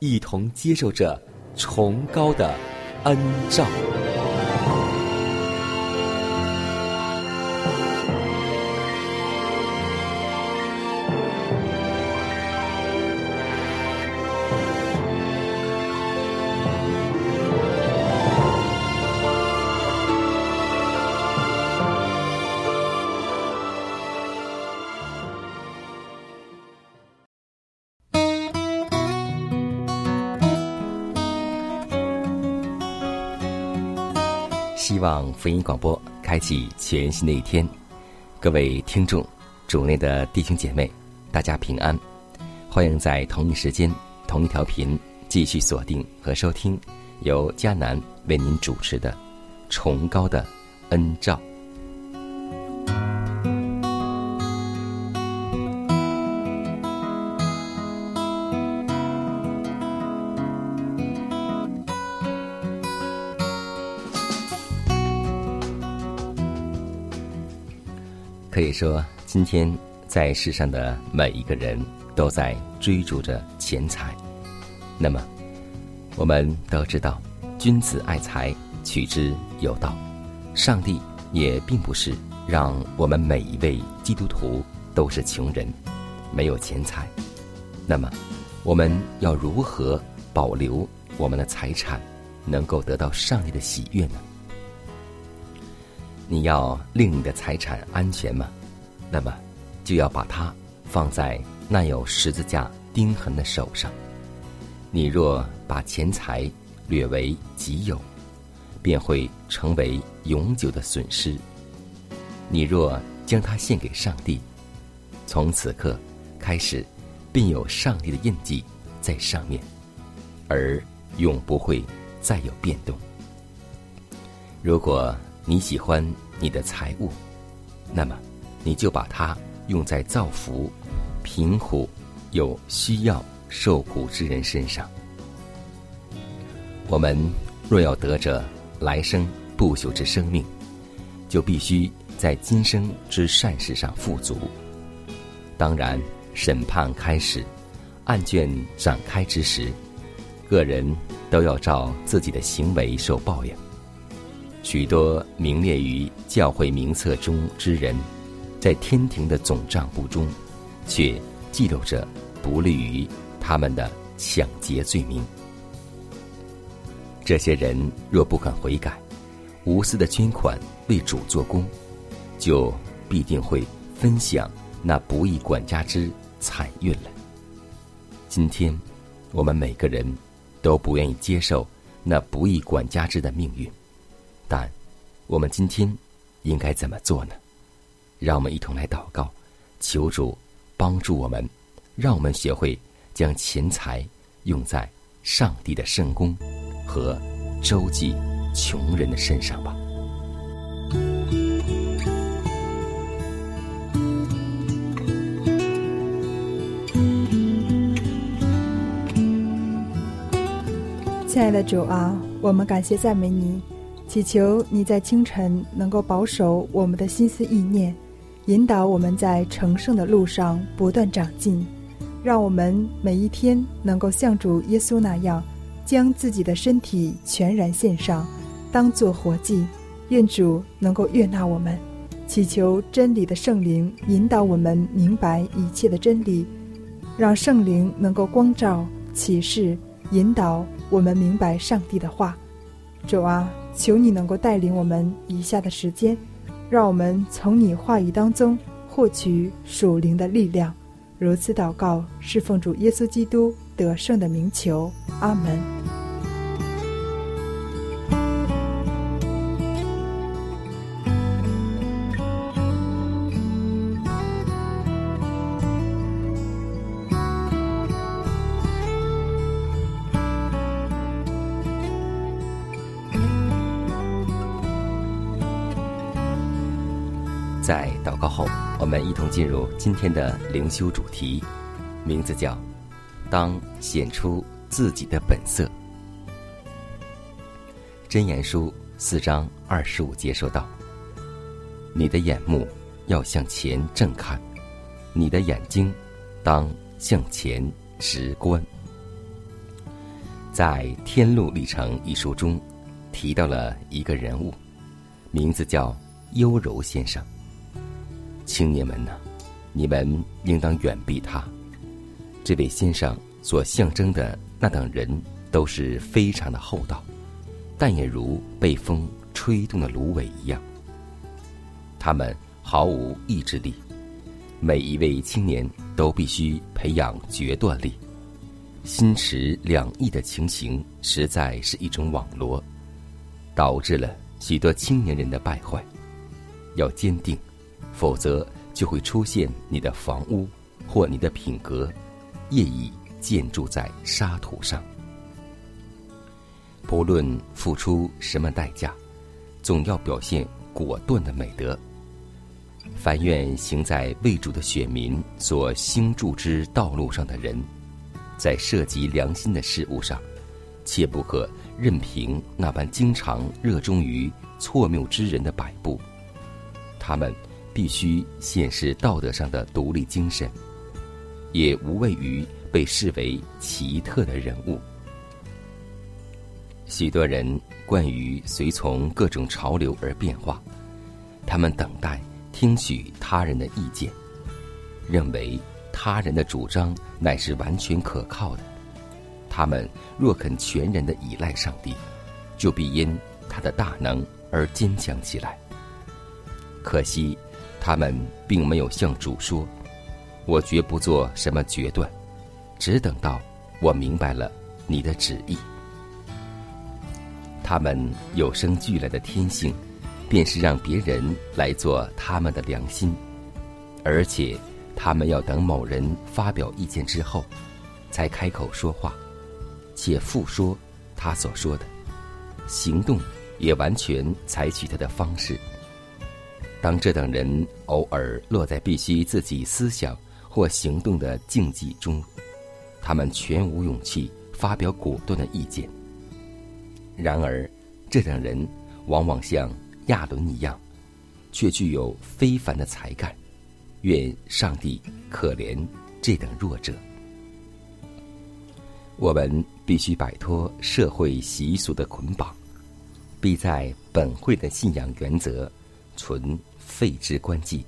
一同接受着崇高的恩照。让福音广播开启全新的一天，各位听众、主内的弟兄姐妹，大家平安！欢迎在同一时间、同一条频继续锁定和收听由迦南为您主持的《崇高的恩照》。以说，今天在世上的每一个人都在追逐着钱财。那么，我们都知道，君子爱财，取之有道。上帝也并不是让我们每一位基督徒都是穷人，没有钱财。那么，我们要如何保留我们的财产，能够得到上帝的喜悦呢？你要令你的财产安全吗？那么，就要把它放在那有十字架钉痕的手上。你若把钱财掠为己有，便会成为永久的损失。你若将它献给上帝，从此刻开始，便有上帝的印记在上面，而永不会再有变动。如果你喜欢你的财物，那么你就把它用在造福贫苦、有需要、受苦之人身上。我们若要得着来生不朽之生命，就必须在今生之善事上富足。当然，审判开始，案卷展开之时，个人都要照自己的行为受报应。许多名列于教会名册中之人，在天庭的总账簿中，却记录着不利于他们的抢劫罪名。这些人若不肯悔改，无私的捐款为主做工，就必定会分享那不义管家之惨运了。今天，我们每个人都不愿意接受那不义管家之的命运。但，我们今天应该怎么做呢？让我们一同来祷告，求主帮助我们，让我们学会将钱财用在上帝的圣功和周济穷人的身上吧。亲爱的主啊，我们感谢赞美你。祈求你在清晨能够保守我们的心思意念，引导我们在成圣的路上不断长进，让我们每一天能够像主耶稣那样，将自己的身体全然献上，当作活祭，愿主能够悦纳我们，祈求真理的圣灵引导我们明白一切的真理，让圣灵能够光照、启示、引导我们明白上帝的话。主啊，求你能够带领我们以下的时间，让我们从你话语当中获取属灵的力量。如此祷告，是奉主耶稣基督得胜的名求。阿门。进入今天的灵修主题，名字叫“当显出自己的本色”。真言书四章二十五节说道：“你的眼目要向前正看，你的眼睛当向前直观。”在《天路历程》一书中，提到了一个人物，名字叫优柔先生。青年们呢，你们应当远避他。这位先生所象征的那等人都是非常的厚道，但也如被风吹动的芦苇一样。他们毫无意志力。每一位青年都必须培养决断力。心持两翼的情形实在是一种网罗，导致了许多青年人的败坏。要坚定。否则，就会出现你的房屋或你的品格业已建筑在沙土上。不论付出什么代价，总要表现果断的美德。凡愿行在为主的选民所兴筑之道路上的人，在涉及良心的事物上，切不可任凭那般经常热衷于错谬之人的摆布。他们。必须显示道德上的独立精神，也无畏于被视为奇特的人物。许多人惯于随从各种潮流而变化，他们等待听取他人的意见，认为他人的主张乃是完全可靠的。他们若肯全然的依赖上帝，就必因他的大能而坚强起来。可惜。他们并没有向主说：“我绝不做什么决断，只等到我明白了你的旨意。”他们有生俱来的天性，便是让别人来做他们的良心，而且他们要等某人发表意见之后，才开口说话，且复说他所说的，行动也完全采取他的方式。当这等人偶尔落在必须自己思想或行动的境地中，他们全无勇气发表果断的意见。然而，这等人往往像亚伦一样，却具有非凡的才干。愿上帝可怜这等弱者。我们必须摆脱社会习俗的捆绑，必在本会的信仰原则存。废之关计，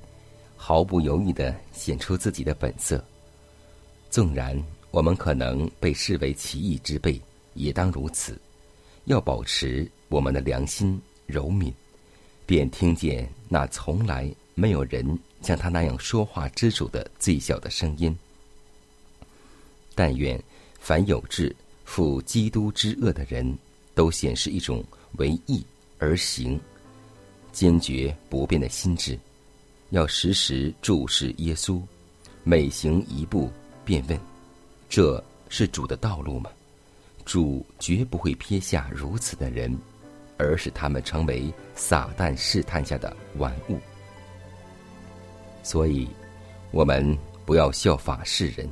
毫不犹豫的显出自己的本色。纵然我们可能被视为奇异之辈，也当如此。要保持我们的良心柔敏，便听见那从来没有人像他那样说话之主的最小的声音。但愿凡有志负基督之恶的人，都显示一种为义而行。坚决不变的心智，要时时注视耶稣，每行一步便问：这是主的道路吗？主绝不会撇下如此的人，而使他们成为撒旦试探下的玩物。所以，我们不要效法世人，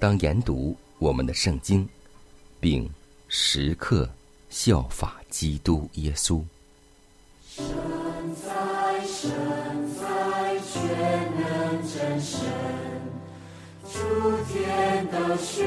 当研读我们的圣经，并时刻效法基督耶稣。神在，全能真神，诸天都宣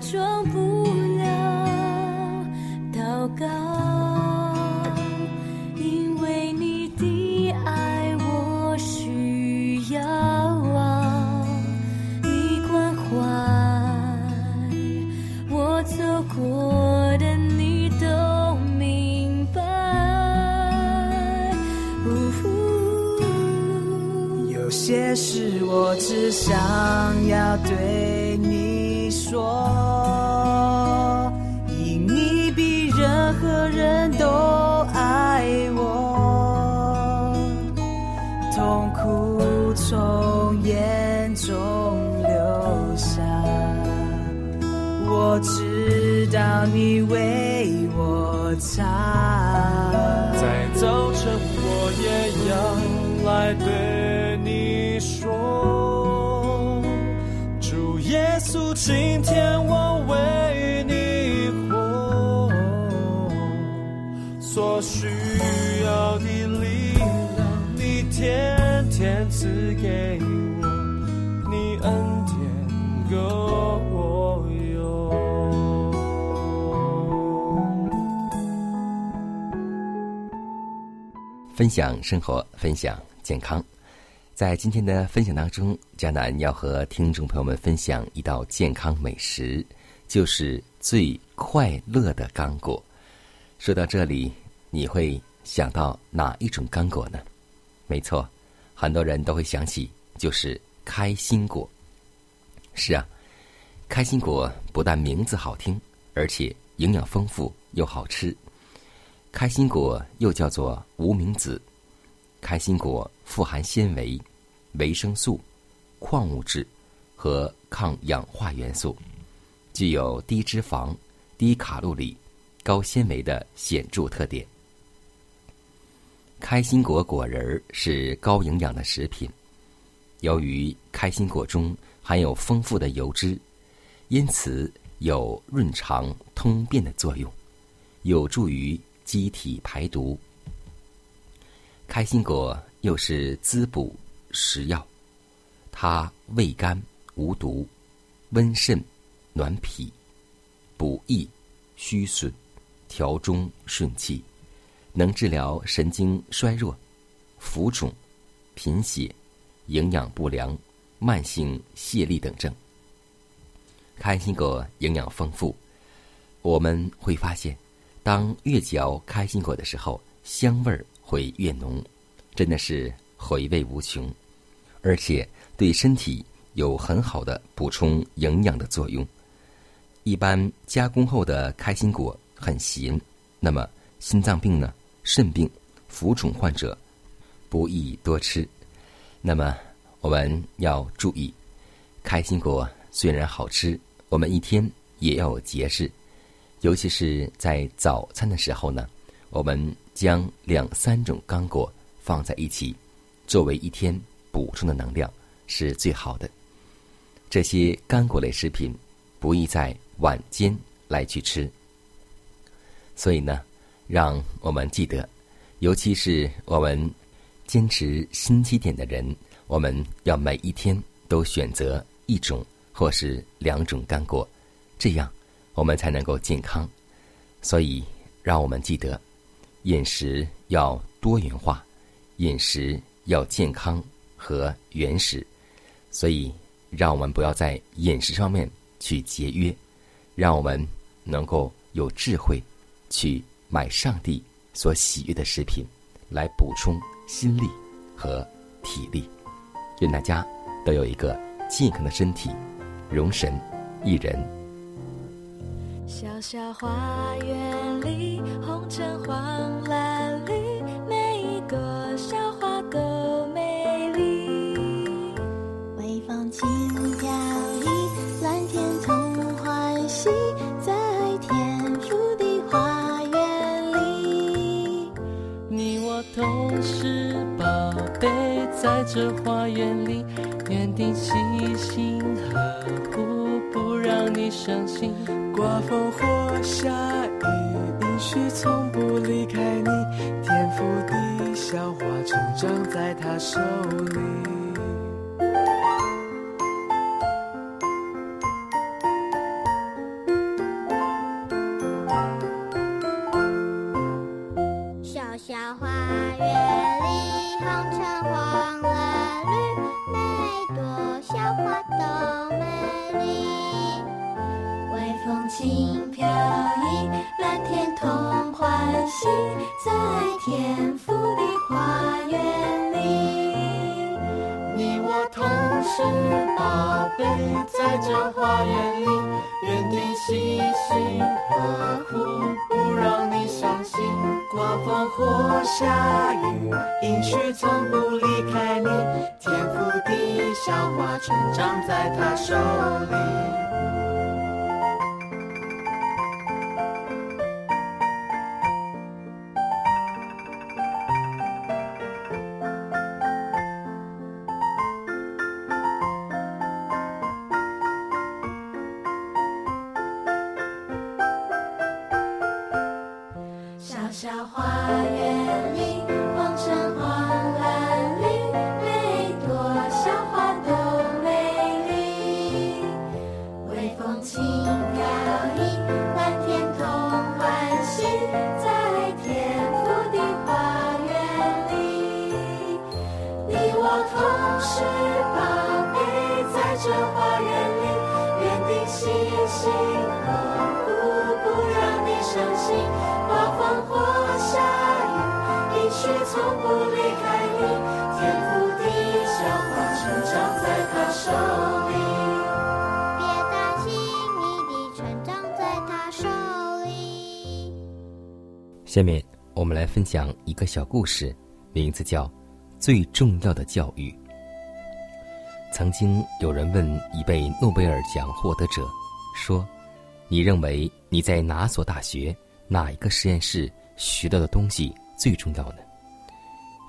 装我知道你为我擦。在早晨，我也要来对你说，主耶稣，今天我分享生活，分享健康。在今天的分享当中，迦南要和听众朋友们分享一道健康美食，就是最快乐的干果。说到这里，你会想到哪一种干果呢？没错，很多人都会想起就是开心果。是啊，开心果不但名字好听，而且营养丰富又好吃。开心果又叫做无名子，开心果富含纤维、维生素、矿物质和抗氧化元素，具有低脂肪、低卡路里、高纤维的显著特点。开心果果仁儿是高营养的食品，由于开心果中含有丰富的油脂，因此有润肠通便的作用，有助于机体排毒。开心果又是滋补食药，它味甘无毒，温肾暖脾，补益虚损，调中顺气，能治疗神经衰弱、浮肿、贫血、营养不良、慢性泄痢等症。开心果营养丰富，我们会发现，当越嚼开心果的时候，香味儿会越浓，真的是回味无穷，而且对身体有很好的补充营养的作用。一般加工后的开心果很咸，那么心脏病呢、肾病、浮肿患者不宜多吃。那么我们要注意，开心果虽然好吃，我们一天也要节制，尤其是在早餐的时候呢，我们将两三种干果放在一起，作为一天补充的能量是最好的。这些干果类食品不宜在晚间来去吃，所以呢，让我们记得，尤其是我们坚持新起点的人，我们要每一天都选择一种或是两种干果，这样我们才能够健康。所以，让我们记得，饮食要多元化，饮食要健康和原始。所以，让我们不要在饮食上面去节约，让我们能够有智慧去买上帝所喜悦的食品，来补充心力和体力。愿大家都有一个健康的身体，容神一人。小小花园里，红橙黄蓝绿，每一朵小花都美丽。微风轻飘逸，蓝天同欢喜，在天父的花园里。你我都是宝贝，在这花园里，园丁细心呵护，不让你伤心。刮风或这花园里，园丁细心呵护，不让你伤心。刮风或下雨，应许从不离开你。天赋地小花成长在他手里。下面我们来分享一个小故事，名字叫《最重要的教育》。曾经有人问一位诺贝尔奖获得者说：“你认为你在哪所大学、哪一个实验室学到的东西最重要呢？”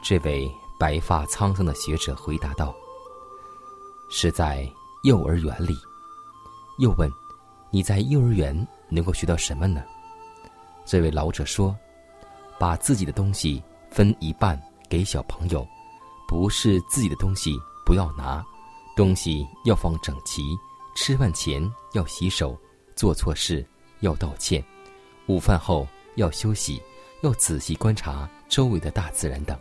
这位白发苍苍的学者回答道：“是在幼儿园里。”又问：“你在幼儿园能够学到什么呢？”这位老者说：“把自己的东西分一半给小朋友，不是自己的东西不要拿，东西要放整齐。吃饭前要洗手，做错事要道歉，午饭后要休息，要仔细观察周围的大自然等。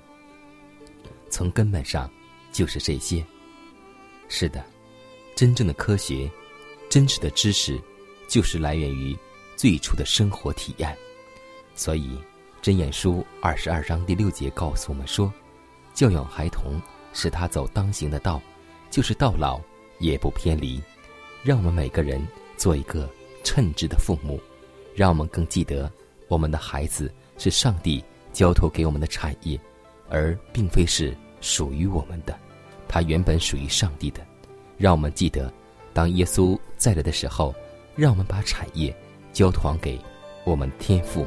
从根本上，就是这些。是的，真正的科学，真实的知识，就是来源于最初的生活体验。所以，《箴言书》二十二章第六节告诉我们说：“教养孩童，使他走当行的道，就是到老也不偏离。”让我们每个人做一个称职的父母，让我们更记得，我们的孩子是上帝交托给我们的产业，而并非是属于我们的。他原本属于上帝的。让我们记得，当耶稣再来的时候，让我们把产业交托给我们天父。